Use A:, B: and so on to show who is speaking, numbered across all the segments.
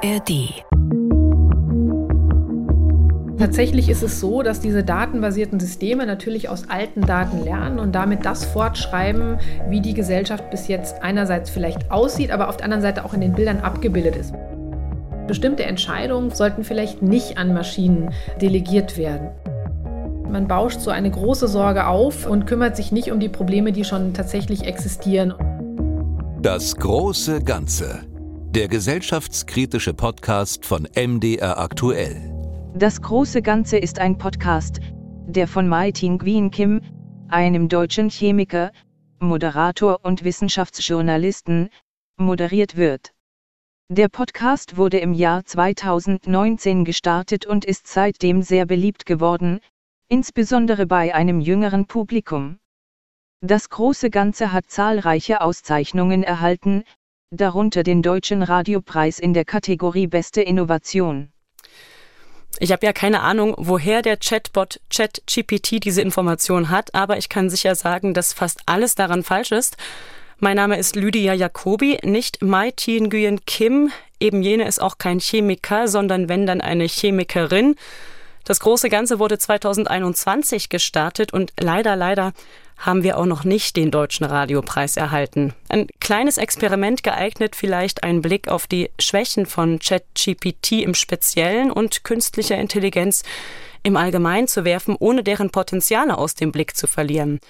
A: ARD.
B: Tatsächlich ist es so, dass diese datenbasierten Systeme natürlich aus alten Daten lernen und damit das fortschreiben, wie die Gesellschaft bis jetzt einerseits vielleicht aussieht, aber auf der anderen Seite auch in den Bildern abgebildet ist. Bestimmte Entscheidungen sollten vielleicht nicht an Maschinen delegiert werden. Man bauscht so eine große Sorge auf und kümmert sich nicht um die Probleme, die schon tatsächlich existieren.
A: Das große Ganze. Der gesellschaftskritische Podcast von MDR aktuell.
C: Das große Ganze ist ein Podcast, der von Mai Ting Kim, einem deutschen Chemiker, Moderator und Wissenschaftsjournalisten, moderiert wird. Der Podcast wurde im Jahr 2019 gestartet und ist seitdem sehr beliebt geworden, insbesondere bei einem jüngeren Publikum. Das große Ganze hat zahlreiche Auszeichnungen erhalten, darunter den Deutschen Radiopreis in der Kategorie Beste Innovation.
D: Ich habe ja keine Ahnung, woher der Chatbot ChatGPT diese Information hat, aber ich kann sicher sagen, dass fast alles daran falsch ist. Mein Name ist Lydia Jacobi, nicht Mai Tien Nguyen Kim. Eben jene ist auch kein Chemiker, sondern wenn dann eine Chemikerin. Das große Ganze wurde 2021 gestartet und leider, leider haben wir auch noch nicht den Deutschen Radiopreis erhalten. Ein kleines Experiment geeignet, vielleicht einen Blick auf die Schwächen von ChatGPT im Speziellen und künstlicher Intelligenz im Allgemeinen zu werfen, ohne deren Potenziale aus dem Blick zu verlieren.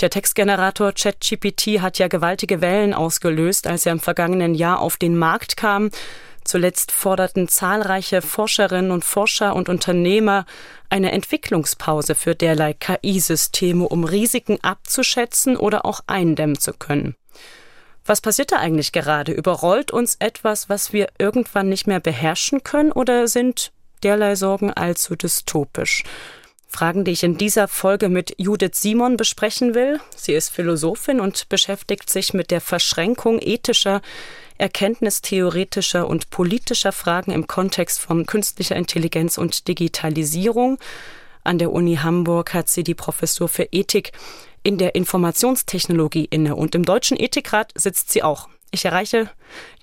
D: Der Textgenerator ChatGPT hat ja gewaltige Wellen ausgelöst, als er im vergangenen Jahr auf den Markt kam Zuletzt forderten zahlreiche Forscherinnen und Forscher und Unternehmer eine Entwicklungspause für derlei KI-Systeme, um Risiken abzuschätzen oder auch eindämmen zu können. Was passiert da eigentlich gerade? Überrollt uns etwas, was wir irgendwann nicht mehr beherrschen können oder sind derlei Sorgen allzu dystopisch? Fragen, die ich in dieser Folge mit Judith Simon besprechen will. Sie ist Philosophin und beschäftigt sich mit der Verschränkung ethischer erkenntnistheoretischer und politischer Fragen im Kontext von künstlicher Intelligenz und Digitalisierung. An der Uni Hamburg hat sie die Professur für Ethik in der Informationstechnologie inne und im Deutschen Ethikrat sitzt sie auch. Ich erreiche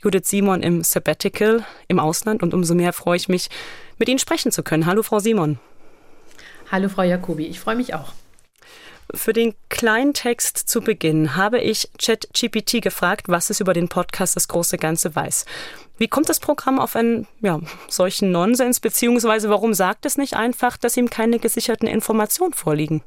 D: Judith Simon im Sabbatical im Ausland und umso mehr freue ich mich, mit Ihnen sprechen zu können. Hallo, Frau Simon.
B: Hallo, Frau Jacobi. Ich freue mich auch.
D: Für den kleinen Text zu Beginn habe ich ChatGPT gefragt, was es über den Podcast Das große Ganze weiß. Wie kommt das Programm auf einen ja, solchen Nonsens, beziehungsweise warum sagt es nicht einfach, dass ihm keine gesicherten Informationen vorliegen?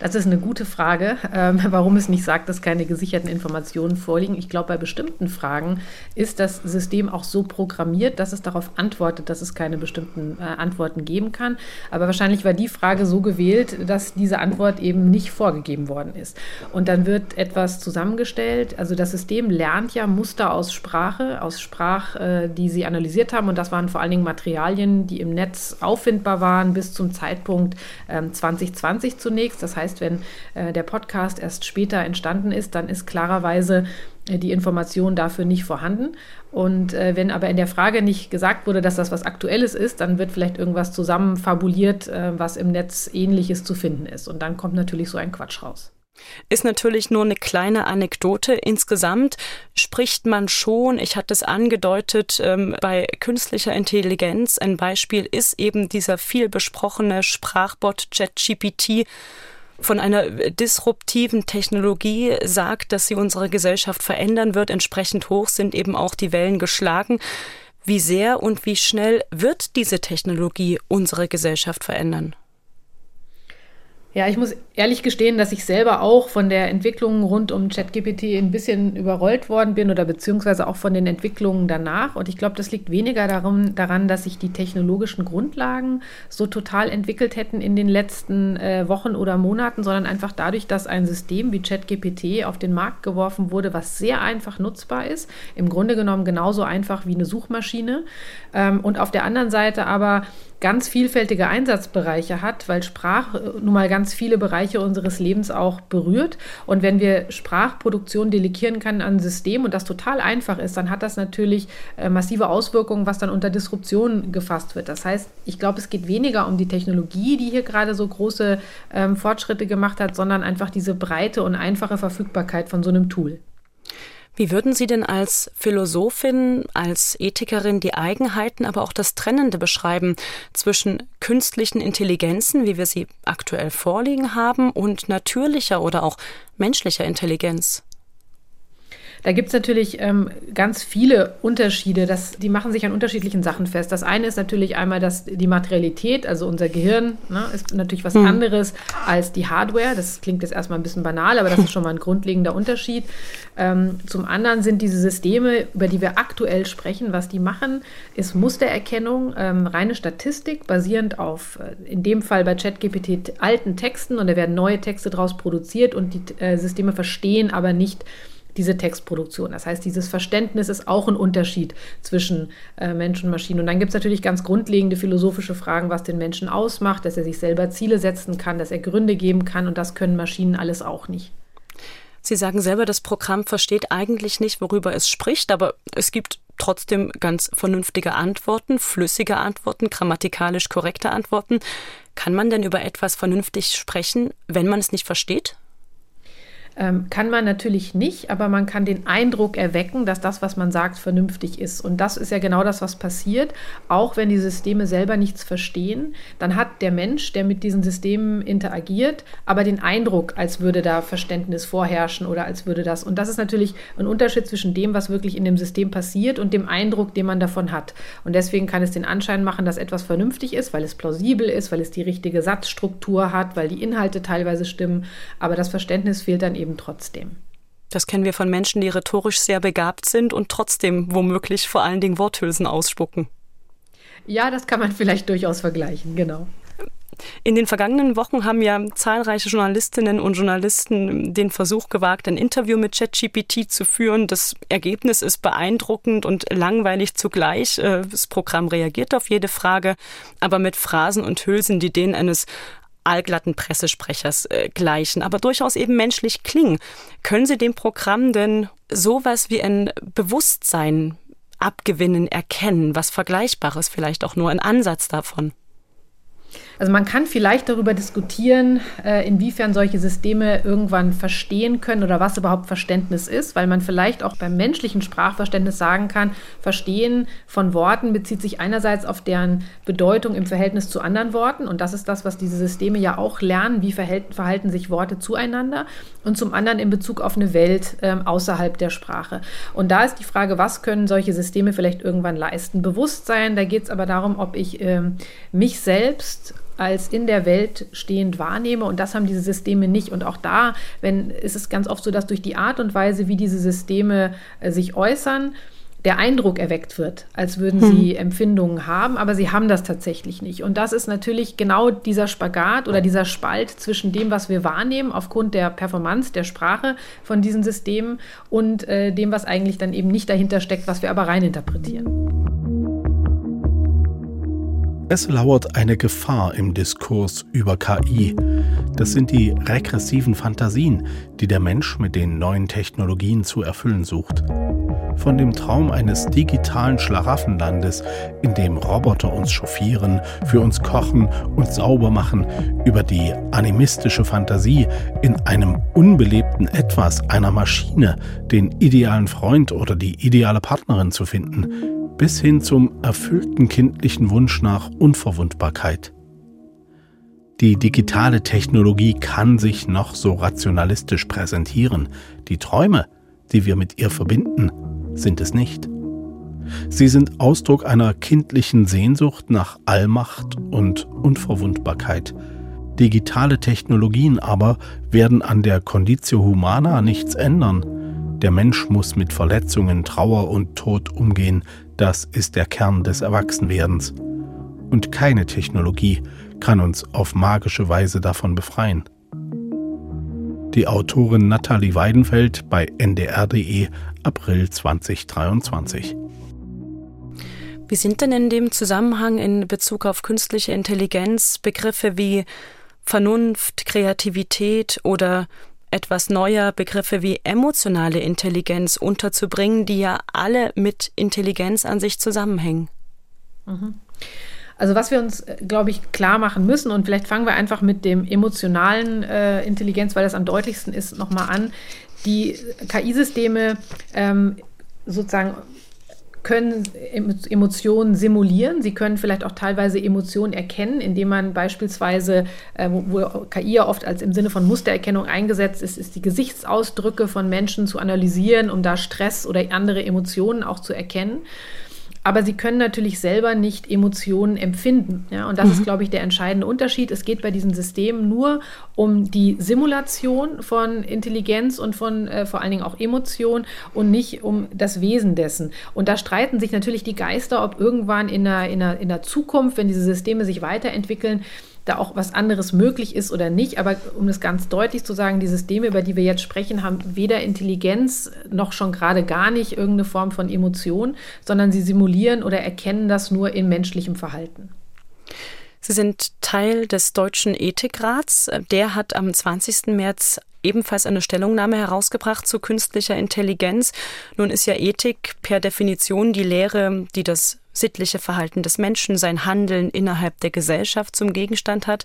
B: Das ist eine gute Frage, ähm, warum es nicht sagt, dass keine gesicherten Informationen vorliegen. Ich glaube, bei bestimmten Fragen ist das System auch so programmiert, dass es darauf antwortet, dass es keine bestimmten äh, Antworten geben kann. Aber wahrscheinlich war die Frage so gewählt, dass diese Antwort eben nicht vorgegeben worden ist. Und dann wird etwas zusammengestellt. Also das System lernt ja Muster aus Sprache, aus Sprach, äh, die sie analysiert haben. Und das waren vor allen Dingen Materialien, die im Netz auffindbar waren bis zum Zeitpunkt äh, 2020 zunächst. Das heißt, wenn äh, der Podcast erst später entstanden ist, dann ist klarerweise äh, die Information dafür nicht vorhanden. Und äh, wenn aber in der Frage nicht gesagt wurde, dass das was Aktuelles ist, dann wird vielleicht irgendwas zusammenfabuliert, äh, was im Netz ähnliches zu finden ist. Und dann kommt natürlich so ein Quatsch raus.
D: Ist natürlich nur eine kleine Anekdote. Insgesamt spricht man schon, ich hatte es angedeutet, ähm, bei künstlicher Intelligenz. Ein Beispiel ist eben dieser viel besprochene Sprachbot ChatGPT von einer disruptiven Technologie sagt, dass sie unsere Gesellschaft verändern wird. Entsprechend hoch sind eben auch die Wellen geschlagen. Wie sehr und wie schnell wird diese Technologie unsere Gesellschaft verändern?
B: Ja, ich muss ehrlich gestehen, dass ich selber auch von der Entwicklung rund um ChatGPT ein bisschen überrollt worden bin oder beziehungsweise auch von den Entwicklungen danach. Und ich glaube, das liegt weniger darum, daran, dass sich die technologischen Grundlagen so total entwickelt hätten in den letzten äh, Wochen oder Monaten, sondern einfach dadurch, dass ein System wie ChatGPT auf den Markt geworfen wurde, was sehr einfach nutzbar ist. Im Grunde genommen genauso einfach wie eine Suchmaschine. Ähm, und auf der anderen Seite aber ganz vielfältige Einsatzbereiche hat, weil Sprache nun mal ganz viele Bereiche unseres Lebens auch berührt. Und wenn wir Sprachproduktion delegieren können an ein System und das total einfach ist, dann hat das natürlich äh, massive Auswirkungen, was dann unter Disruption gefasst wird. Das heißt, ich glaube, es geht weniger um die Technologie, die hier gerade so große ähm, Fortschritte gemacht hat, sondern einfach diese breite und einfache Verfügbarkeit von so einem Tool.
D: Wie würden Sie denn als Philosophin, als Ethikerin die Eigenheiten, aber auch das Trennende beschreiben zwischen künstlichen Intelligenzen, wie wir sie aktuell vorliegen haben, und natürlicher oder auch menschlicher Intelligenz?
B: Da gibt es natürlich ähm, ganz viele Unterschiede. Das, die machen sich an unterschiedlichen Sachen fest. Das eine ist natürlich einmal dass die Materialität, also unser Gehirn ne, ist natürlich was mhm. anderes als die Hardware. Das klingt jetzt erstmal ein bisschen banal, aber das ist schon mal ein grundlegender Unterschied. Ähm, zum anderen sind diese Systeme, über die wir aktuell sprechen, was die machen, ist Mustererkennung, ähm, reine Statistik, basierend auf, äh, in dem Fall bei ChatGPT, alten Texten und da werden neue Texte daraus produziert und die äh, Systeme verstehen aber nicht, diese Textproduktion. Das heißt, dieses Verständnis ist auch ein Unterschied zwischen äh, Mensch und Maschine. Und dann gibt es natürlich ganz grundlegende philosophische Fragen, was den Menschen ausmacht, dass er sich selber Ziele setzen kann, dass er Gründe geben kann und das können Maschinen alles auch nicht.
D: Sie sagen selber, das Programm versteht eigentlich nicht, worüber es spricht, aber es gibt trotzdem ganz vernünftige Antworten, flüssige Antworten, grammatikalisch korrekte Antworten. Kann man denn über etwas vernünftig sprechen, wenn man es nicht versteht?
B: Ähm, kann man natürlich nicht, aber man kann den Eindruck erwecken, dass das, was man sagt, vernünftig ist. Und das ist ja genau das, was passiert. Auch wenn die Systeme selber nichts verstehen, dann hat der Mensch, der mit diesen Systemen interagiert, aber den Eindruck, als würde da Verständnis vorherrschen oder als würde das. Und das ist natürlich ein Unterschied zwischen dem, was wirklich in dem System passiert und dem Eindruck, den man davon hat. Und deswegen kann es den Anschein machen, dass etwas vernünftig ist, weil es plausibel ist, weil es die richtige Satzstruktur hat, weil die Inhalte teilweise stimmen. Aber das Verständnis fehlt dann eben eben trotzdem.
D: Das kennen wir von Menschen, die rhetorisch sehr begabt sind und trotzdem womöglich vor allen Dingen Worthülsen ausspucken.
B: Ja, das kann man vielleicht durchaus vergleichen, genau.
D: In den vergangenen Wochen haben ja zahlreiche Journalistinnen und Journalisten den Versuch gewagt, ein Interview mit ChatGPT zu führen. Das Ergebnis ist beeindruckend und langweilig zugleich. Äh, das Programm reagiert auf jede Frage, aber mit Phrasen und Hülsen, die denen eines allglatten Pressesprechers äh, gleichen, aber durchaus eben menschlich klingen. Können Sie dem Programm denn sowas wie ein Bewusstsein abgewinnen, erkennen, was Vergleichbares, vielleicht auch nur ein Ansatz davon?
B: Also man kann vielleicht darüber diskutieren, äh, inwiefern solche Systeme irgendwann verstehen können oder was überhaupt Verständnis ist, weil man vielleicht auch beim menschlichen Sprachverständnis sagen kann, Verstehen von Worten bezieht sich einerseits auf deren Bedeutung im Verhältnis zu anderen Worten und das ist das, was diese Systeme ja auch lernen, wie verhalten sich Worte zueinander und zum anderen in Bezug auf eine Welt äh, außerhalb der Sprache. Und da ist die Frage, was können solche Systeme vielleicht irgendwann leisten? Bewusstsein, da geht es aber darum, ob ich äh, mich selbst als in der Welt stehend wahrnehme. Und das haben diese Systeme nicht. Und auch da wenn, ist es ganz oft so, dass durch die Art und Weise, wie diese Systeme äh, sich äußern, der Eindruck erweckt wird, als würden sie hm. Empfindungen haben, aber sie haben das tatsächlich nicht. Und das ist natürlich genau dieser Spagat oder dieser Spalt zwischen dem, was wir wahrnehmen aufgrund der Performance der Sprache von diesen Systemen und äh, dem, was eigentlich dann eben nicht dahinter steckt, was wir aber reininterpretieren.
E: Es lauert eine Gefahr im Diskurs über KI. Das sind die regressiven Fantasien, die der Mensch mit den neuen Technologien zu erfüllen sucht. Von dem Traum eines digitalen Schlaraffenlandes, in dem Roboter uns chauffieren, für uns kochen und sauber machen, über die animistische Fantasie, in einem unbelebten Etwas, einer Maschine, den idealen Freund oder die ideale Partnerin zu finden, bis hin zum erfüllten kindlichen Wunsch nach Unverwundbarkeit. Die digitale Technologie kann sich noch so rationalistisch präsentieren. Die Träume, die wir mit ihr verbinden, sind es nicht. Sie sind Ausdruck einer kindlichen Sehnsucht nach Allmacht und Unverwundbarkeit. Digitale Technologien aber werden an der Conditio Humana nichts ändern. Der Mensch muss mit Verletzungen, Trauer und Tod umgehen, das ist der Kern des Erwachsenwerdens. Und keine Technologie kann uns auf magische Weise davon befreien. Die Autorin Nathalie Weidenfeld bei ndr.de April 2023.
D: Wie sind denn in dem Zusammenhang in Bezug auf künstliche Intelligenz Begriffe wie Vernunft, Kreativität oder etwas neuer Begriffe wie emotionale Intelligenz unterzubringen, die ja alle mit Intelligenz an sich zusammenhängen.
B: Mhm. Also was wir uns, äh, glaube ich, klar machen müssen, und vielleicht fangen wir einfach mit dem emotionalen äh, Intelligenz, weil das am deutlichsten ist, nochmal an. Die KI-Systeme ähm, sozusagen können Emotionen simulieren. Sie können vielleicht auch teilweise Emotionen erkennen, indem man beispielsweise, äh, wo, KI ja oft als im Sinne von Mustererkennung eingesetzt ist, ist die Gesichtsausdrücke von Menschen zu analysieren, um da Stress oder andere Emotionen auch zu erkennen aber sie können natürlich selber nicht Emotionen empfinden. Ja? Und das mhm. ist, glaube ich, der entscheidende Unterschied. Es geht bei diesen Systemen nur um die Simulation von Intelligenz und von äh, vor allen Dingen auch Emotionen und nicht um das Wesen dessen. Und da streiten sich natürlich die Geister, ob irgendwann in der, in der, in der Zukunft, wenn diese Systeme sich weiterentwickeln, da auch was anderes möglich ist oder nicht. Aber um es ganz deutlich zu sagen, die Systeme, über die wir jetzt sprechen, haben weder Intelligenz noch schon gerade gar nicht irgendeine Form von Emotion, sondern sie simulieren oder erkennen das nur in menschlichem Verhalten.
D: Sie sind Teil des Deutschen Ethikrats. Der hat am 20. März ebenfalls eine Stellungnahme herausgebracht zu künstlicher Intelligenz. Nun ist ja Ethik per Definition die Lehre, die das sittliche Verhalten des Menschen, sein Handeln innerhalb der Gesellschaft zum Gegenstand hat.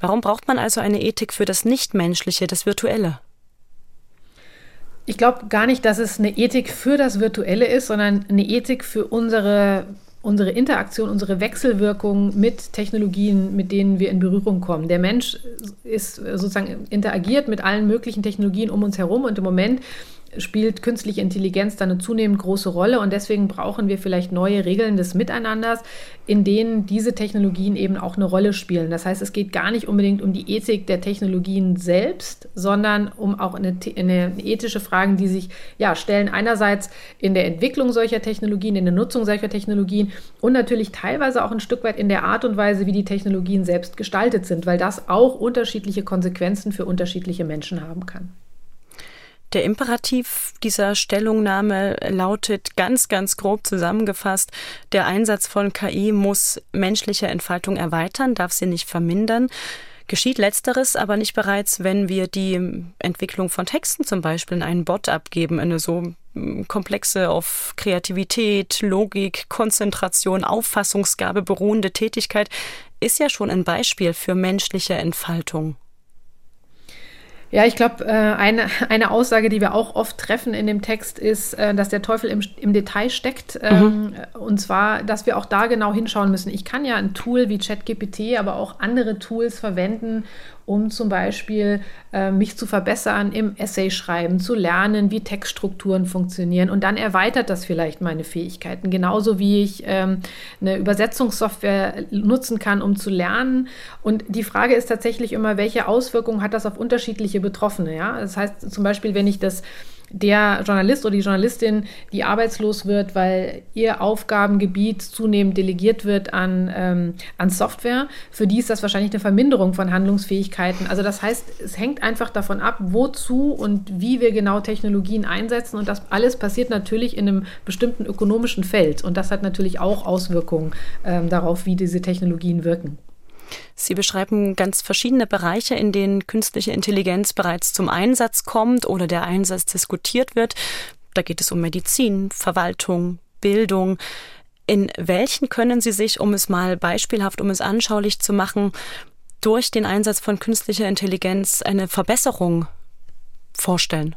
D: Warum braucht man also eine Ethik für das Nichtmenschliche, das Virtuelle?
B: Ich glaube gar nicht, dass es eine Ethik für das Virtuelle ist, sondern eine Ethik für unsere unsere Interaktion, unsere Wechselwirkung mit Technologien, mit denen wir in Berührung kommen. Der Mensch ist sozusagen interagiert mit allen möglichen Technologien um uns herum und im Moment spielt künstliche Intelligenz da eine zunehmend große Rolle und deswegen brauchen wir vielleicht neue Regeln des Miteinanders, in denen diese Technologien eben auch eine Rolle spielen. Das heißt, es geht gar nicht unbedingt um die Ethik der Technologien selbst, sondern um auch eine, eine ethische Fragen, die sich ja stellen einerseits in der Entwicklung solcher Technologien, in der Nutzung solcher Technologien und natürlich teilweise auch ein Stück weit in der Art und Weise, wie die Technologien selbst gestaltet sind, weil das auch unterschiedliche Konsequenzen für unterschiedliche Menschen haben kann.
D: Der Imperativ dieser Stellungnahme lautet ganz, ganz grob zusammengefasst, der Einsatz von KI muss menschliche Entfaltung erweitern, darf sie nicht vermindern. Geschieht letzteres aber nicht bereits, wenn wir die Entwicklung von Texten zum Beispiel in einen Bot abgeben, eine so hm, komplexe auf Kreativität, Logik, Konzentration, Auffassungsgabe beruhende Tätigkeit, ist ja schon ein Beispiel für menschliche Entfaltung.
B: Ja, ich glaube, äh, eine, eine Aussage, die wir auch oft treffen in dem Text, ist, äh, dass der Teufel im, im Detail steckt. Mhm. Ähm, und zwar, dass wir auch da genau hinschauen müssen. Ich kann ja ein Tool wie ChatGPT, aber auch andere Tools verwenden, um zum Beispiel äh, mich zu verbessern im Essay-Schreiben, zu lernen, wie Textstrukturen funktionieren. Und dann erweitert das vielleicht meine Fähigkeiten. Genauso wie ich ähm, eine Übersetzungssoftware nutzen kann, um zu lernen. Und die Frage ist tatsächlich immer, welche Auswirkungen hat das auf unterschiedliche Betroffene? Ja? Das heißt zum Beispiel, wenn ich das der Journalist oder die Journalistin, die arbeitslos wird, weil ihr Aufgabengebiet zunehmend delegiert wird an, ähm, an Software, für die ist das wahrscheinlich eine Verminderung von Handlungsfähigkeiten. Also das heißt, es hängt einfach davon ab, wozu und wie wir genau Technologien einsetzen. Und das alles passiert natürlich in einem bestimmten ökonomischen Feld. Und das hat natürlich auch Auswirkungen ähm, darauf, wie diese Technologien wirken.
D: Sie beschreiben ganz verschiedene Bereiche, in denen künstliche Intelligenz bereits zum Einsatz kommt oder der Einsatz diskutiert wird. Da geht es um Medizin, Verwaltung, Bildung. In welchen können Sie sich, um es mal beispielhaft, um es anschaulich zu machen, durch den Einsatz von künstlicher Intelligenz eine Verbesserung vorstellen?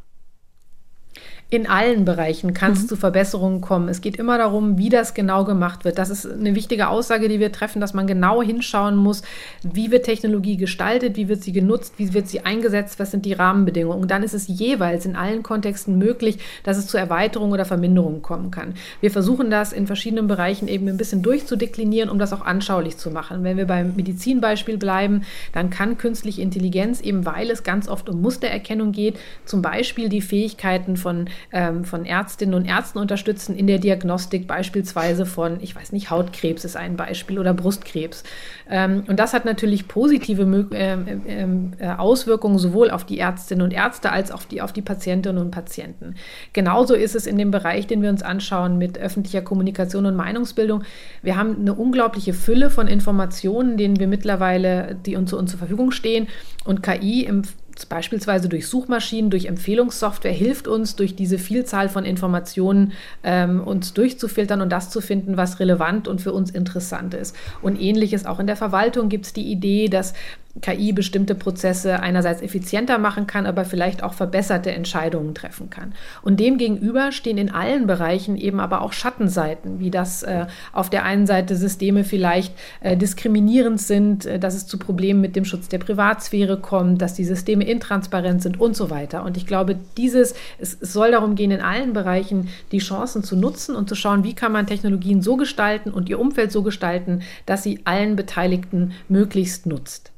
B: In allen Bereichen kann es mhm. zu Verbesserungen kommen. Es geht immer darum, wie das genau gemacht wird. Das ist eine wichtige Aussage, die wir treffen, dass man genau hinschauen muss, wie wird Technologie gestaltet, wie wird sie genutzt, wie wird sie eingesetzt, was sind die Rahmenbedingungen. Und dann ist es jeweils in allen Kontexten möglich, dass es zu Erweiterungen oder Verminderungen kommen kann. Wir versuchen das in verschiedenen Bereichen eben ein bisschen durchzudeklinieren, um das auch anschaulich zu machen. Wenn wir beim Medizinbeispiel bleiben, dann kann künstliche Intelligenz eben, weil es ganz oft um Mustererkennung geht, zum Beispiel die Fähigkeiten von ähm, von Ärztinnen und Ärzten unterstützen in der Diagnostik beispielsweise von, ich weiß nicht, Hautkrebs ist ein Beispiel oder Brustkrebs. Ähm, und das hat natürlich positive ähm, ähm, äh, Auswirkungen sowohl auf die Ärztinnen und Ärzte als auch die, auf die Patientinnen und Patienten. Genauso ist es in dem Bereich, den wir uns anschauen mit öffentlicher Kommunikation und Meinungsbildung. Wir haben eine unglaubliche Fülle von Informationen, denen wir mittlerweile, die uns, uns zur Verfügung stehen. Und KI im beispielsweise durch Suchmaschinen, durch Empfehlungssoftware hilft uns, durch diese Vielzahl von Informationen ähm, uns durchzufiltern und das zu finden, was relevant und für uns interessant ist. Und ähnliches auch in der Verwaltung gibt es die Idee, dass KI bestimmte Prozesse einerseits effizienter machen kann, aber vielleicht auch verbesserte Entscheidungen treffen kann. Und demgegenüber stehen in allen Bereichen eben aber auch Schattenseiten, wie das äh, auf der einen Seite Systeme vielleicht äh, diskriminierend sind, äh, dass es zu Problemen mit dem Schutz der Privatsphäre kommt, dass die Systeme intransparent sind und so weiter. Und ich glaube, dieses, es, es soll darum gehen, in allen Bereichen die Chancen zu nutzen und zu schauen, wie kann man Technologien so gestalten und ihr Umfeld so gestalten, dass sie allen Beteiligten möglichst nutzt.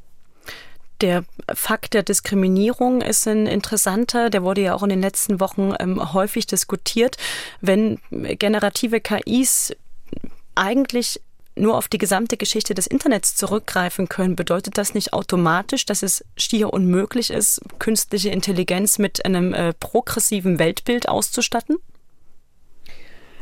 D: Der Fakt der Diskriminierung ist ein interessanter, der wurde ja auch in den letzten Wochen ähm, häufig diskutiert. Wenn generative KIs eigentlich nur auf die gesamte Geschichte des Internets zurückgreifen können, bedeutet das nicht automatisch, dass es schier unmöglich ist, künstliche Intelligenz mit einem äh, progressiven Weltbild auszustatten?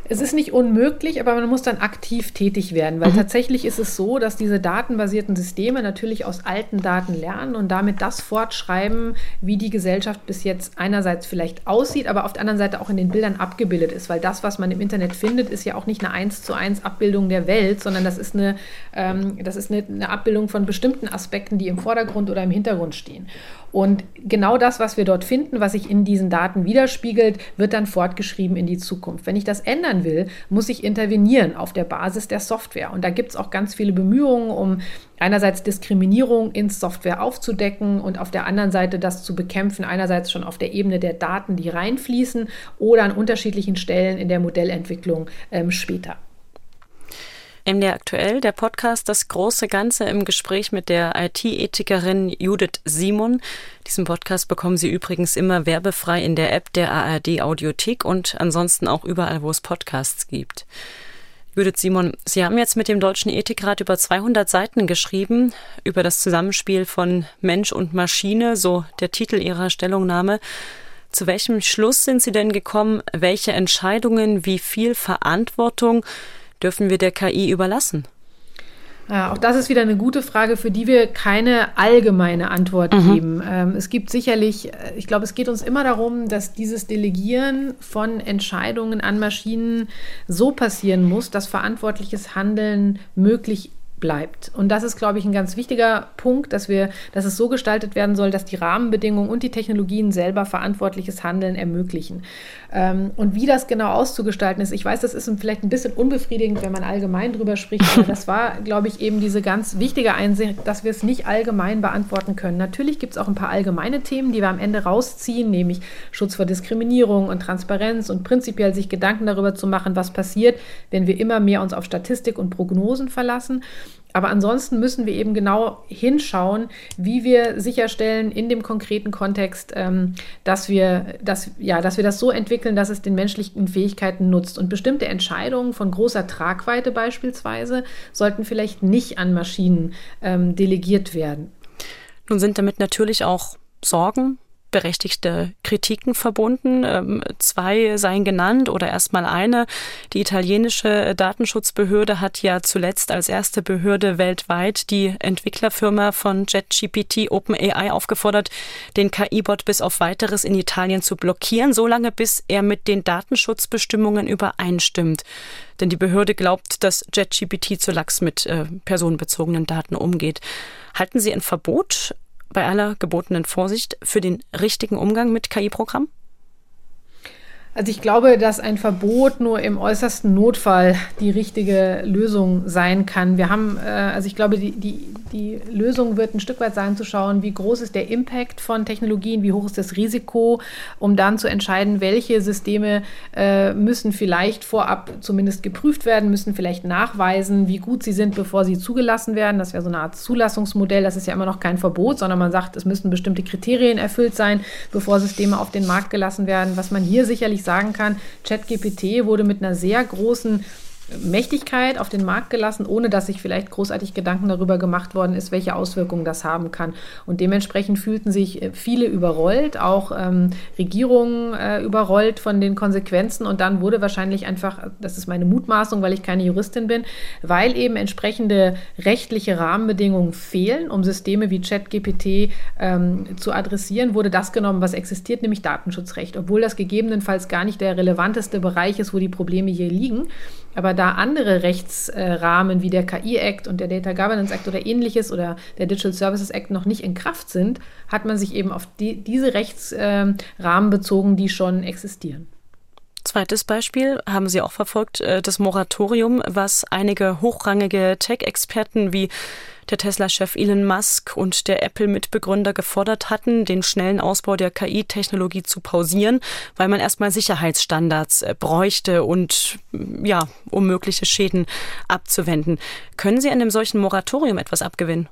B: Es ist nicht unmöglich, aber man muss dann aktiv tätig werden, weil mhm. tatsächlich ist es so, dass diese datenbasierten Systeme natürlich aus alten Daten lernen und damit das fortschreiben, wie die Gesellschaft bis jetzt einerseits vielleicht aussieht, aber auf der anderen Seite auch in den Bildern abgebildet ist, weil das, was man im Internet findet, ist ja auch nicht eine eins zu eins Abbildung der Welt, sondern das ist eine, ähm, das ist eine, eine Abbildung von bestimmten Aspekten, die im Vordergrund oder im Hintergrund stehen. Und genau das, was wir dort finden, was sich in diesen Daten widerspiegelt, wird dann fortgeschrieben in die Zukunft. Wenn ich das ändern will, muss ich intervenieren auf der Basis der Software. Und da gibt es auch ganz viele Bemühungen, um einerseits Diskriminierung in Software aufzudecken und auf der anderen Seite das zu bekämpfen, einerseits schon auf der Ebene der Daten, die reinfließen oder an unterschiedlichen Stellen in der Modellentwicklung ähm, später.
D: MDR aktuell, der Podcast Das große Ganze im Gespräch mit der IT-Ethikerin Judith Simon. Diesen Podcast bekommen Sie übrigens immer werbefrei in der App der ARD Audiothek und ansonsten auch überall, wo es Podcasts gibt. Judith Simon, Sie haben jetzt mit dem Deutschen Ethikrat über 200 Seiten geschrieben über das Zusammenspiel von Mensch und Maschine, so der Titel Ihrer Stellungnahme. Zu welchem Schluss sind Sie denn gekommen? Welche Entscheidungen, wie viel Verantwortung dürfen wir der KI überlassen?
B: Ja, auch das ist wieder eine gute Frage, für die wir keine allgemeine Antwort mhm. geben. Ähm, es gibt sicherlich, äh, ich glaube, es geht uns immer darum, dass dieses Delegieren von Entscheidungen an Maschinen so passieren muss, dass verantwortliches Handeln möglich bleibt. Und das ist, glaube ich, ein ganz wichtiger Punkt, dass wir, dass es so gestaltet werden soll, dass die Rahmenbedingungen und die Technologien selber verantwortliches Handeln ermöglichen. Ähm, und wie das genau auszugestalten ist, ich weiß, das ist vielleicht ein bisschen unbefriedigend, wenn man allgemein drüber spricht, aber das war, glaube ich, eben diese ganz wichtige Einsicht, dass wir es nicht allgemein beantworten können. Natürlich gibt es auch ein paar allgemeine Themen, die wir am Ende rausziehen, nämlich Schutz vor Diskriminierung und Transparenz und prinzipiell sich Gedanken darüber zu machen, was passiert, wenn wir immer mehr uns auf Statistik und Prognosen verlassen. Aber ansonsten müssen wir eben genau hinschauen, wie wir sicherstellen in dem konkreten Kontext, ähm, dass, wir, dass, ja, dass wir das so entwickeln, dass es den menschlichen Fähigkeiten nutzt. Und bestimmte Entscheidungen von großer Tragweite beispielsweise sollten vielleicht nicht an Maschinen ähm, delegiert werden.
D: Nun sind damit natürlich auch Sorgen berechtigte Kritiken verbunden. Ähm, zwei seien genannt oder erstmal eine. Die italienische Datenschutzbehörde hat ja zuletzt als erste Behörde weltweit die Entwicklerfirma von JetGPT OpenAI aufgefordert, den KI-Bot bis auf weiteres in Italien zu blockieren, solange bis er mit den Datenschutzbestimmungen übereinstimmt. Denn die Behörde glaubt, dass JetGPT zu lax mit äh, personenbezogenen Daten umgeht. Halten Sie ein Verbot bei aller gebotenen Vorsicht für den richtigen Umgang mit KI-Programmen?
B: Also ich glaube, dass ein Verbot nur im äußersten Notfall die richtige Lösung sein kann. Wir haben, äh, also ich glaube, die, die, die Lösung wird ein Stück weit sein zu schauen, wie groß ist der Impact von Technologien, wie hoch ist das Risiko, um dann zu entscheiden, welche Systeme äh, müssen vielleicht vorab zumindest geprüft werden, müssen vielleicht nachweisen, wie gut sie sind, bevor sie zugelassen werden. Das wäre so eine Art Zulassungsmodell. Das ist ja immer noch kein Verbot, sondern man sagt, es müssen bestimmte Kriterien erfüllt sein, bevor Systeme auf den Markt gelassen werden. Was man hier sicherlich sagen kann, ChatGPT wurde mit einer sehr großen Mächtigkeit auf den Markt gelassen, ohne dass sich vielleicht großartig Gedanken darüber gemacht worden ist, welche Auswirkungen das haben kann. Und dementsprechend fühlten sich äh, viele überrollt, auch ähm, Regierungen äh, überrollt von den Konsequenzen. Und dann wurde wahrscheinlich einfach, das ist meine Mutmaßung, weil ich keine Juristin bin, weil eben entsprechende rechtliche Rahmenbedingungen fehlen, um Systeme wie ChatGPT ähm, zu adressieren, wurde das genommen, was existiert, nämlich Datenschutzrecht, obwohl das gegebenenfalls gar nicht der relevanteste Bereich ist, wo die Probleme hier liegen. Aber da andere Rechtsrahmen wie der KI-Act und der Data Governance Act oder ähnliches oder der Digital Services Act noch nicht in Kraft sind, hat man sich eben auf die, diese Rechtsrahmen bezogen, die schon existieren.
D: Zweites Beispiel haben Sie auch verfolgt, äh, das Moratorium, was einige hochrangige Tech-Experten wie der Tesla-Chef Elon Musk und der Apple-Mitbegründer gefordert hatten, den schnellen Ausbau der KI-Technologie zu pausieren, weil man erstmal Sicherheitsstandards äh, bräuchte und ja, um mögliche Schäden abzuwenden. Können Sie an einem solchen Moratorium etwas abgewinnen?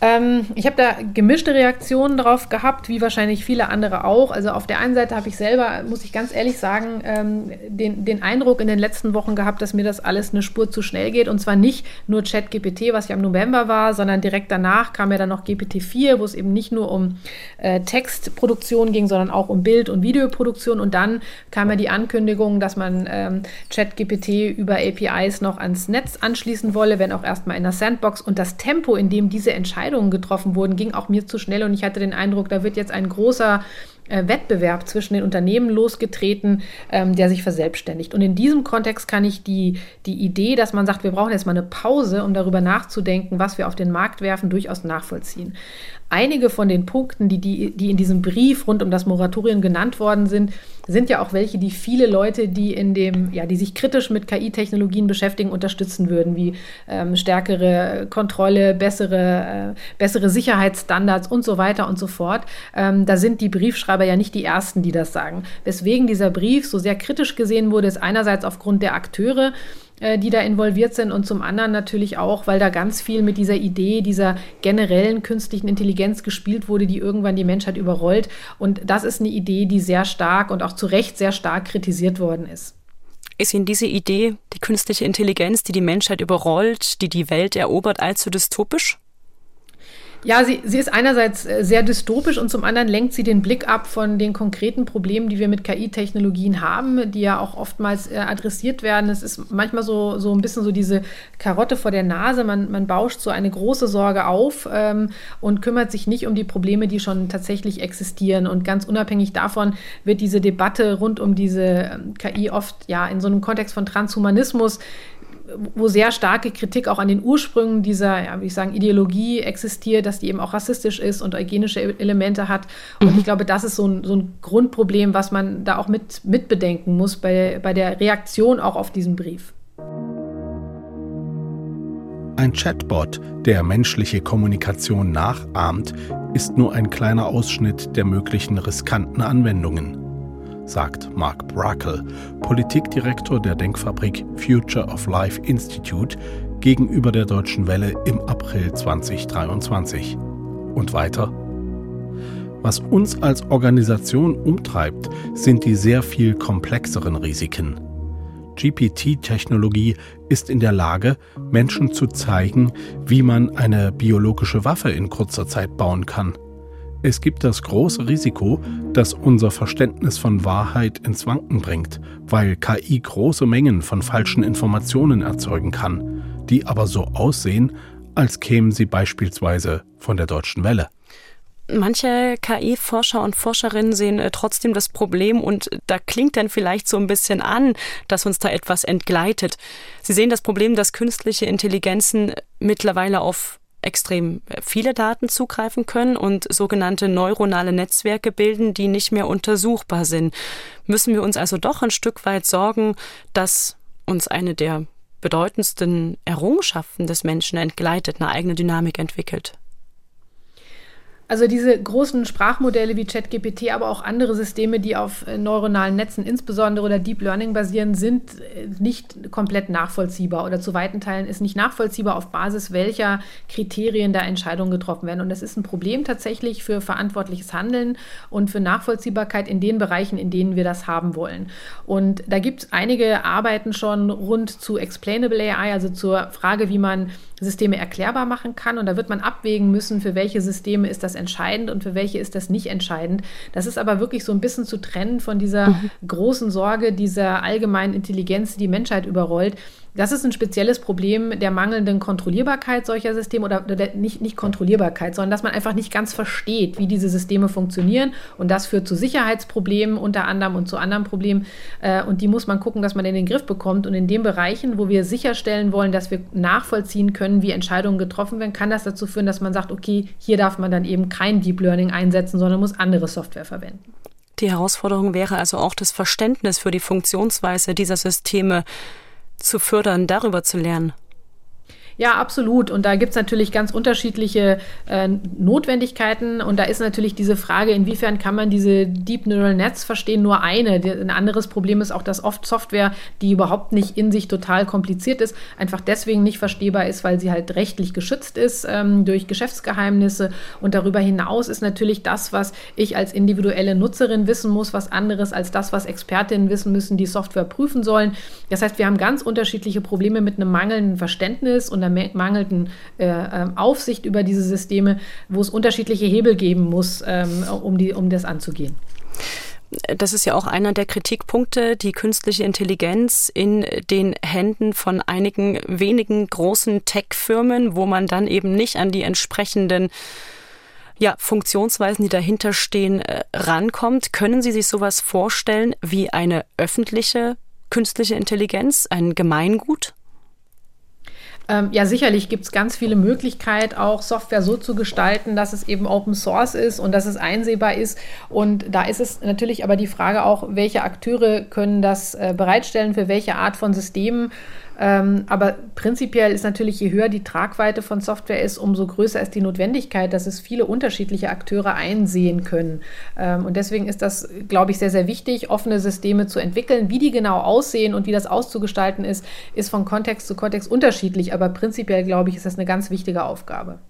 B: Ähm, ich habe da gemischte Reaktionen drauf gehabt, wie wahrscheinlich viele andere auch. Also auf der einen Seite habe ich selber, muss ich ganz ehrlich sagen, ähm, den, den Eindruck in den letzten Wochen gehabt, dass mir das alles eine Spur zu schnell geht. Und zwar nicht nur ChatGPT, was ja im November war, sondern direkt danach kam ja dann noch GPT-4, wo es eben nicht nur um äh, Textproduktion ging, sondern auch um Bild- und Videoproduktion. Und dann kam ja die Ankündigung, dass man ähm, ChatGPT über APIs noch ans Netz anschließen wolle, wenn auch erstmal in der Sandbox. Und das Tempo, in dem diese Entscheidung Entscheidungen getroffen wurden, ging auch mir zu schnell und ich hatte den Eindruck, da wird jetzt ein großer äh, Wettbewerb zwischen den Unternehmen losgetreten, ähm, der sich verselbstständigt. Und in diesem Kontext kann ich die, die Idee, dass man sagt, wir brauchen jetzt mal eine Pause, um darüber nachzudenken, was wir auf den Markt werfen, durchaus nachvollziehen einige von den Punkten, die, die, die in diesem Brief rund um das Moratorium genannt worden sind, sind ja auch welche, die viele Leute, die in dem, ja, die sich kritisch mit KI-Technologien beschäftigen, unterstützen würden, wie ähm, stärkere Kontrolle, bessere, äh, bessere Sicherheitsstandards und so weiter und so fort. Ähm, da sind die Briefschreiber ja nicht die ersten, die das sagen. Weswegen dieser Brief so sehr kritisch gesehen wurde, ist einerseits aufgrund der Akteure, die da involviert sind und zum anderen natürlich auch, weil da ganz viel mit dieser Idee dieser generellen künstlichen Intelligenz gespielt wurde, die irgendwann die Menschheit überrollt. Und das ist eine Idee, die sehr stark und auch zu Recht sehr stark kritisiert worden ist.
D: Ist Ihnen diese Idee, die künstliche Intelligenz, die die Menschheit überrollt, die die Welt erobert, allzu dystopisch?
B: Ja, sie, sie ist einerseits äh, sehr dystopisch und zum anderen lenkt sie den Blick ab von den konkreten Problemen, die wir mit KI-Technologien haben, die ja auch oftmals äh, adressiert werden. Es ist manchmal so, so ein bisschen so diese Karotte vor der Nase. Man, man bauscht so eine große Sorge auf ähm, und kümmert sich nicht um die Probleme, die schon tatsächlich existieren. Und ganz unabhängig davon wird diese Debatte rund um diese ähm, KI oft ja in so einem Kontext von Transhumanismus wo sehr starke Kritik auch an den Ursprüngen dieser, ja, wie ich sagen, Ideologie existiert, dass die eben auch rassistisch ist und eugenische Elemente hat. Und mhm. ich glaube, das ist so ein, so ein Grundproblem, was man da auch mit, mitbedenken muss bei, bei der Reaktion auch auf diesen Brief.
E: Ein Chatbot, der menschliche Kommunikation nachahmt, ist nur ein kleiner Ausschnitt der möglichen riskanten Anwendungen sagt Mark Brackle, Politikdirektor der Denkfabrik Future of Life Institute, gegenüber der Deutschen Welle im April 2023. Und weiter? Was uns als Organisation umtreibt, sind die sehr viel komplexeren Risiken. GPT-Technologie ist in der Lage, Menschen zu zeigen, wie man eine biologische Waffe in kurzer Zeit bauen kann – es gibt das große Risiko, dass unser Verständnis von Wahrheit ins Wanken bringt, weil KI große Mengen von falschen Informationen erzeugen kann, die aber so aussehen, als kämen sie beispielsweise von der deutschen Welle.
D: Manche KI-Forscher und Forscherinnen sehen äh, trotzdem das Problem und da klingt dann vielleicht so ein bisschen an, dass uns da etwas entgleitet. Sie sehen das Problem, dass künstliche Intelligenzen mittlerweile auf extrem viele Daten zugreifen können und sogenannte neuronale Netzwerke bilden, die nicht mehr untersuchbar sind. Müssen wir uns also doch ein Stück weit sorgen, dass uns eine der bedeutendsten Errungenschaften des Menschen entgleitet, eine eigene Dynamik entwickelt.
B: Also diese großen Sprachmodelle wie ChatGPT, aber auch andere Systeme, die auf äh, neuronalen Netzen insbesondere oder Deep Learning basieren, sind äh, nicht komplett nachvollziehbar oder zu weiten Teilen ist nicht nachvollziehbar, auf Basis welcher Kriterien da Entscheidungen getroffen werden. Und das ist ein Problem tatsächlich für verantwortliches Handeln und für Nachvollziehbarkeit in den Bereichen, in denen wir das haben wollen. Und da gibt es einige Arbeiten schon rund zu Explainable AI, also zur Frage, wie man Systeme erklärbar machen kann. Und da wird man abwägen müssen, für welche Systeme ist das entscheidend und für welche ist das nicht entscheidend. Das ist aber wirklich so ein bisschen zu trennen von dieser mhm. großen Sorge, dieser allgemeinen Intelligenz, die die Menschheit überrollt. Das ist ein spezielles Problem der mangelnden Kontrollierbarkeit solcher Systeme oder, oder nicht, nicht Kontrollierbarkeit, sondern dass man einfach nicht ganz versteht, wie diese Systeme funktionieren. Und das führt zu Sicherheitsproblemen unter anderem und zu anderen Problemen. Äh, und die muss man gucken, dass man in den Griff bekommt. Und in den Bereichen, wo wir sicherstellen wollen, dass wir nachvollziehen können, wie Entscheidungen getroffen werden, kann das dazu führen, dass man sagt, okay, hier darf man dann eben kein Deep Learning einsetzen, sondern muss andere Software verwenden.
D: Die Herausforderung wäre also auch das Verständnis für die Funktionsweise dieser Systeme zu fördern, darüber zu lernen.
B: Ja, absolut. Und da gibt es natürlich ganz unterschiedliche äh, Notwendigkeiten. Und da ist natürlich diese Frage, inwiefern kann man diese Deep Neural Nets verstehen, nur eine. Ein anderes Problem ist auch, dass oft Software, die überhaupt nicht in sich total kompliziert ist, einfach deswegen nicht verstehbar ist, weil sie halt rechtlich geschützt ist ähm, durch Geschäftsgeheimnisse. Und darüber hinaus ist natürlich das, was ich als individuelle Nutzerin wissen muss, was anderes als das, was Expertinnen wissen müssen, die Software prüfen sollen. Das heißt, wir haben ganz unterschiedliche Probleme mit einem mangelnden Verständnis und einer mangelnden äh, ähm, Aufsicht über diese Systeme, wo es unterschiedliche Hebel geben muss, ähm, um, die, um das anzugehen.
D: Das ist ja auch einer der Kritikpunkte, die künstliche Intelligenz in den Händen von einigen wenigen großen Tech-Firmen, wo man dann eben nicht an die entsprechenden ja, Funktionsweisen, die dahinter stehen, äh, rankommt. Können Sie sich sowas vorstellen wie eine öffentliche künstliche Intelligenz, ein Gemeingut?
B: Ähm, ja, sicherlich gibt es ganz viele Möglichkeiten, auch Software so zu gestalten, dass es eben Open Source ist und dass es einsehbar ist. Und da ist es natürlich aber die Frage auch, welche Akteure können das äh, bereitstellen, für welche Art von Systemen. Ähm, aber prinzipiell ist natürlich, je höher die Tragweite von Software ist, umso größer ist die Notwendigkeit, dass es viele unterschiedliche Akteure einsehen können. Ähm, und deswegen ist das, glaube ich, sehr, sehr wichtig, offene Systeme zu entwickeln. Wie die genau aussehen und wie das auszugestalten ist, ist von Kontext zu Kontext unterschiedlich. Aber prinzipiell, glaube ich, ist das eine ganz wichtige Aufgabe.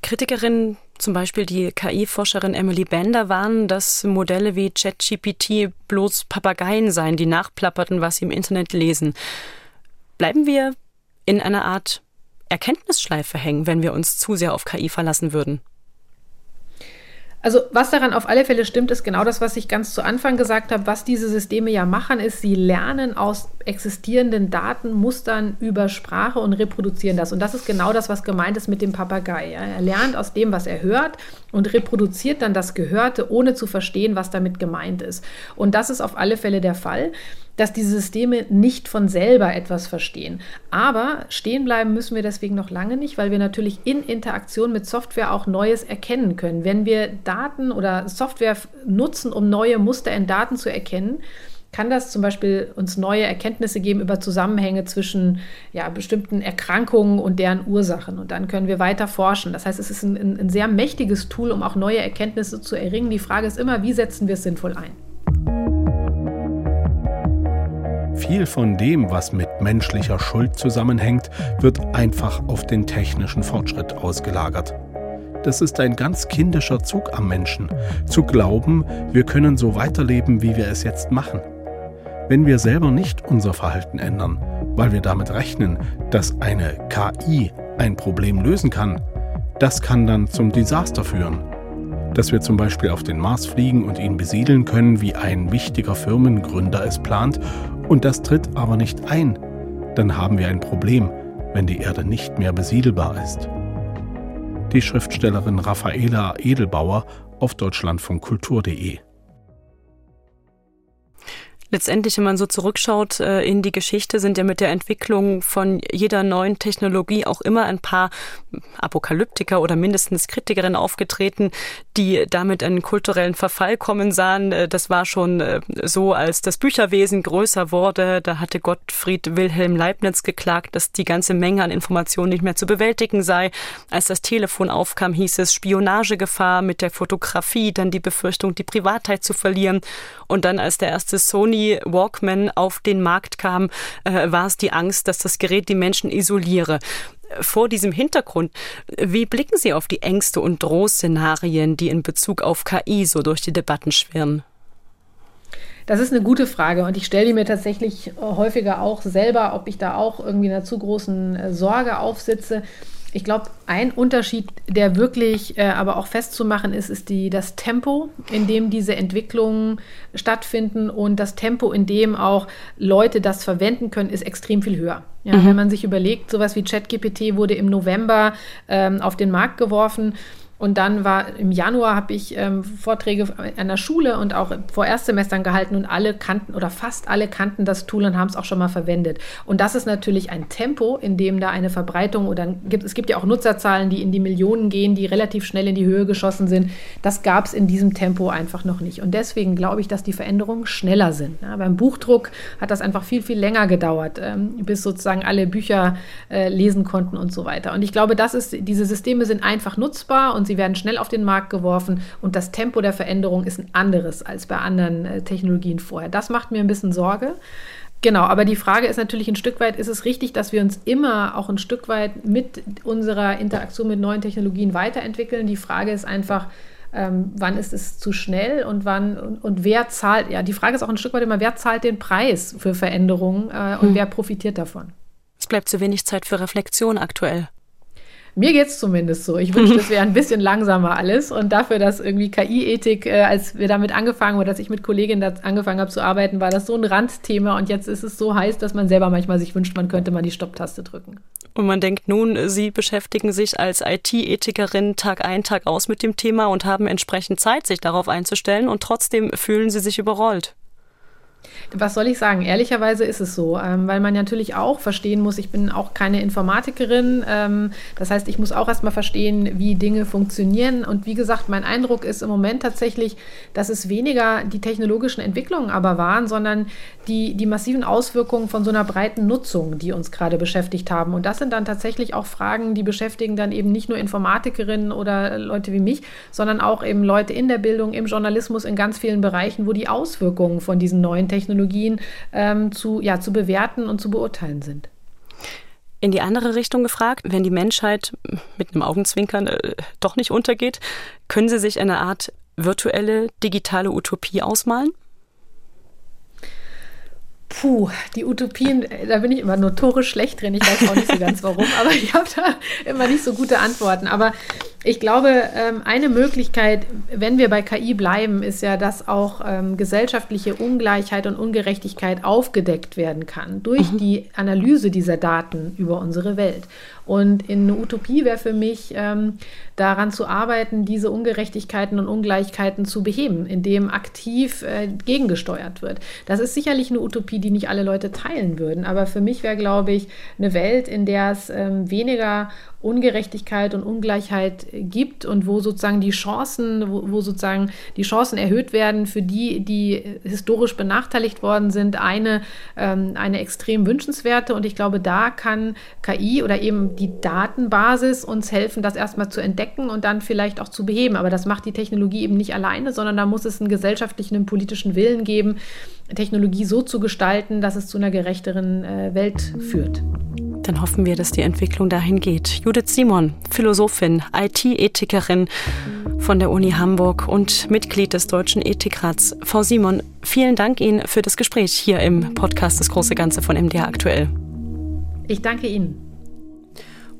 D: Kritikerinnen, zum Beispiel die KI-Forscherin Emily Bender, warnen, dass Modelle wie ChatGPT bloß Papageien seien, die nachplapperten, was sie im Internet lesen. Bleiben wir in einer Art Erkenntnisschleife hängen, wenn wir uns zu sehr auf KI verlassen würden?
B: Also was daran auf alle Fälle stimmt, ist genau das, was ich ganz zu Anfang gesagt habe. Was diese Systeme ja machen, ist, sie lernen aus existierenden Datenmustern über Sprache und reproduzieren das. Und das ist genau das, was gemeint ist mit dem Papagei. Er lernt aus dem, was er hört und reproduziert dann das Gehörte, ohne zu verstehen, was damit gemeint ist. Und das ist auf alle Fälle der Fall dass diese Systeme nicht von selber etwas verstehen. Aber stehen bleiben müssen wir deswegen noch lange nicht, weil wir natürlich in Interaktion mit Software auch Neues erkennen können. Wenn wir Daten oder Software nutzen, um neue Muster in Daten zu erkennen, kann das zum Beispiel uns neue Erkenntnisse geben über Zusammenhänge zwischen ja, bestimmten Erkrankungen und deren Ursachen. Und dann können wir weiter forschen. Das heißt, es ist ein, ein sehr mächtiges Tool, um auch neue Erkenntnisse zu erringen. Die Frage ist immer, wie setzen wir es sinnvoll ein?
E: Viel von dem, was mit menschlicher Schuld zusammenhängt, wird einfach auf den technischen Fortschritt ausgelagert. Das ist ein ganz kindischer Zug am Menschen, zu glauben, wir können so weiterleben, wie wir es jetzt machen. Wenn wir selber nicht unser Verhalten ändern, weil wir damit rechnen, dass eine KI ein Problem lösen kann, das kann dann zum Desaster führen. Dass wir zum Beispiel auf den Mars fliegen und ihn besiedeln können, wie ein wichtiger Firmengründer es plant und das tritt aber nicht ein, dann haben wir ein Problem, wenn die Erde nicht mehr besiedelbar ist. Die Schriftstellerin Raffaela Edelbauer auf deutschlandfunkkultur.de
D: letztendlich, wenn man so zurückschaut äh, in die Geschichte, sind ja mit der Entwicklung von jeder neuen Technologie auch immer ein paar Apokalyptiker oder mindestens Kritikerinnen aufgetreten, die damit einen kulturellen Verfall kommen sahen. Äh, das war schon äh, so, als das Bücherwesen größer wurde. Da hatte Gottfried Wilhelm Leibniz geklagt, dass die ganze Menge an Informationen nicht mehr zu bewältigen sei. Als das Telefon aufkam, hieß es Spionagegefahr mit der Fotografie, dann die Befürchtung, die Privatheit zu verlieren. Und dann, als der erste Sony Walkman auf den Markt kam, äh, war es die Angst, dass das Gerät die Menschen isoliere vor diesem Hintergrund, wie blicken Sie auf die Ängste und Drohszenarien, die in Bezug auf KI so durch die Debatten schwirren?
B: Das ist eine gute Frage und ich stelle die mir tatsächlich häufiger auch selber, ob ich da auch irgendwie einer zu großen äh, Sorge aufsitze. Ich glaube, Ein Unterschied, der wirklich äh, aber auch festzumachen ist, ist die, das Tempo, in dem diese Entwicklungen stattfinden und das Tempo, in dem auch Leute das verwenden können, ist extrem viel höher. Ja, mhm. Wenn man sich überlegt, sowas wie ChatGPT wurde im November ähm, auf den Markt geworfen und dann war im Januar habe ich ähm, Vorträge an der Schule und auch vor Erstsemestern gehalten und alle kannten oder fast alle kannten das Tool und haben es auch schon mal verwendet. Und das ist natürlich ein Tempo, in dem da eine Verbreitung oder gibt, es gibt ja auch Nutzerzahlen, die in die Millionen gehen, die relativ schnell in die Höhe geschossen sind. Das gab es in diesem Tempo einfach noch nicht. Und deswegen glaube ich, dass die Veränderungen schneller sind. Ja, beim Buchdruck hat das einfach viel, viel länger gedauert, ähm, bis sozusagen alle Bücher äh, lesen konnten und so weiter. Und ich glaube, das ist, diese Systeme sind einfach nutzbar und sie sie werden schnell auf den Markt geworfen und das Tempo der Veränderung ist ein anderes als bei anderen äh, Technologien vorher. Das macht mir ein bisschen Sorge. Genau, aber die Frage ist natürlich ein Stück weit, ist es richtig, dass wir uns immer auch ein Stück weit mit unserer Interaktion mit neuen Technologien weiterentwickeln? Die Frage ist einfach, ähm, wann ist es zu schnell und wann und, und, wer zahlt, ja, die Frage ist auch ein Stück weit immer, wer zahlt den Preis für Veränderungen äh, und hm. wer profitiert davon?
D: Es bleibt zu wenig Zeit für Reflexion aktuell.
B: Mir geht es zumindest so. Ich wünschte, es wäre ein bisschen langsamer alles. Und dafür, dass irgendwie KI-Ethik, äh, als wir damit angefangen oder dass ich mit Kolleginnen angefangen habe zu arbeiten, war das so ein Randthema. Und jetzt ist es so heiß, dass man selber manchmal sich wünscht, man könnte mal die Stopptaste drücken.
D: Und man denkt nun, Sie beschäftigen sich als IT-Ethikerin Tag ein, Tag aus mit dem Thema und haben entsprechend Zeit, sich darauf einzustellen. Und trotzdem fühlen Sie sich überrollt.
B: Was soll ich sagen? Ehrlicherweise ist es so, ähm, weil man natürlich auch verstehen muss, ich bin auch keine Informatikerin. Ähm, das heißt, ich muss auch erstmal verstehen, wie Dinge funktionieren. Und wie gesagt, mein Eindruck ist im Moment tatsächlich, dass es weniger die technologischen Entwicklungen aber waren, sondern die, die massiven Auswirkungen von so einer breiten Nutzung, die uns gerade beschäftigt haben. Und das sind dann tatsächlich auch Fragen, die beschäftigen dann eben nicht nur Informatikerinnen oder Leute wie mich, sondern auch eben Leute in der Bildung, im Journalismus, in ganz vielen Bereichen, wo die Auswirkungen von diesen neuen Technologien ähm, zu, ja, zu bewerten und zu beurteilen sind.
D: In die andere Richtung gefragt, wenn die Menschheit mit einem Augenzwinkern äh, doch nicht untergeht, können Sie sich eine Art virtuelle digitale Utopie ausmalen?
B: Puh, die Utopien, äh, da bin ich immer notorisch schlecht drin. Ich weiß auch nicht so ganz warum, aber ich habe da immer nicht so gute Antworten. Aber ich glaube, ähm, eine Möglichkeit, wenn wir bei KI bleiben, ist ja, dass auch ähm, gesellschaftliche Ungleichheit und Ungerechtigkeit aufgedeckt werden kann durch mhm. die Analyse dieser Daten über unsere Welt. Und in eine Utopie wäre für mich ähm, daran zu arbeiten, diese Ungerechtigkeiten und Ungleichheiten zu beheben, indem aktiv äh, gegengesteuert wird. Das ist sicherlich eine Utopie, die nicht alle Leute teilen würden, aber für mich wäre, glaube ich, eine Welt, in der es ähm, weniger Ungerechtigkeit und Ungleichheit gibt und wo sozusagen die Chancen, wo, wo, sozusagen die Chancen erhöht werden für die, die historisch benachteiligt worden sind, eine, ähm, eine extrem wünschenswerte. Und ich glaube, da kann KI oder eben die Datenbasis uns helfen, das erstmal zu entdecken und dann vielleicht auch zu beheben. Aber das macht die Technologie eben nicht alleine, sondern da muss es einen gesellschaftlichen, einen politischen Willen geben, Technologie so zu gestalten, dass es zu einer gerechteren äh, Welt führt.
D: Dann hoffen wir, dass die Entwicklung dahin geht. Judith Simon, Philosophin, IT-Ethikerin von der Uni Hamburg und Mitglied des Deutschen Ethikrats. Frau Simon, vielen Dank Ihnen für das Gespräch hier im Podcast Das große Ganze von MDR aktuell.
B: Ich danke Ihnen.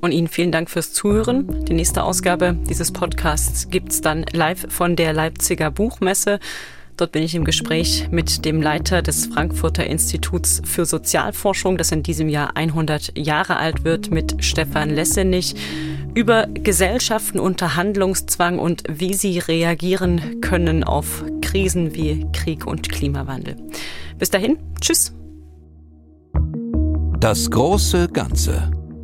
D: Und Ihnen vielen Dank fürs Zuhören. Die nächste Ausgabe dieses Podcasts gibt es dann live von der Leipziger Buchmesse. Dort bin ich im Gespräch mit dem Leiter des Frankfurter Instituts für Sozialforschung, das in diesem Jahr 100 Jahre alt wird, mit Stefan Lessenich über Gesellschaften unter Handlungszwang und wie sie reagieren können auf Krisen wie Krieg und Klimawandel. Bis dahin, tschüss.
A: Das große Ganze.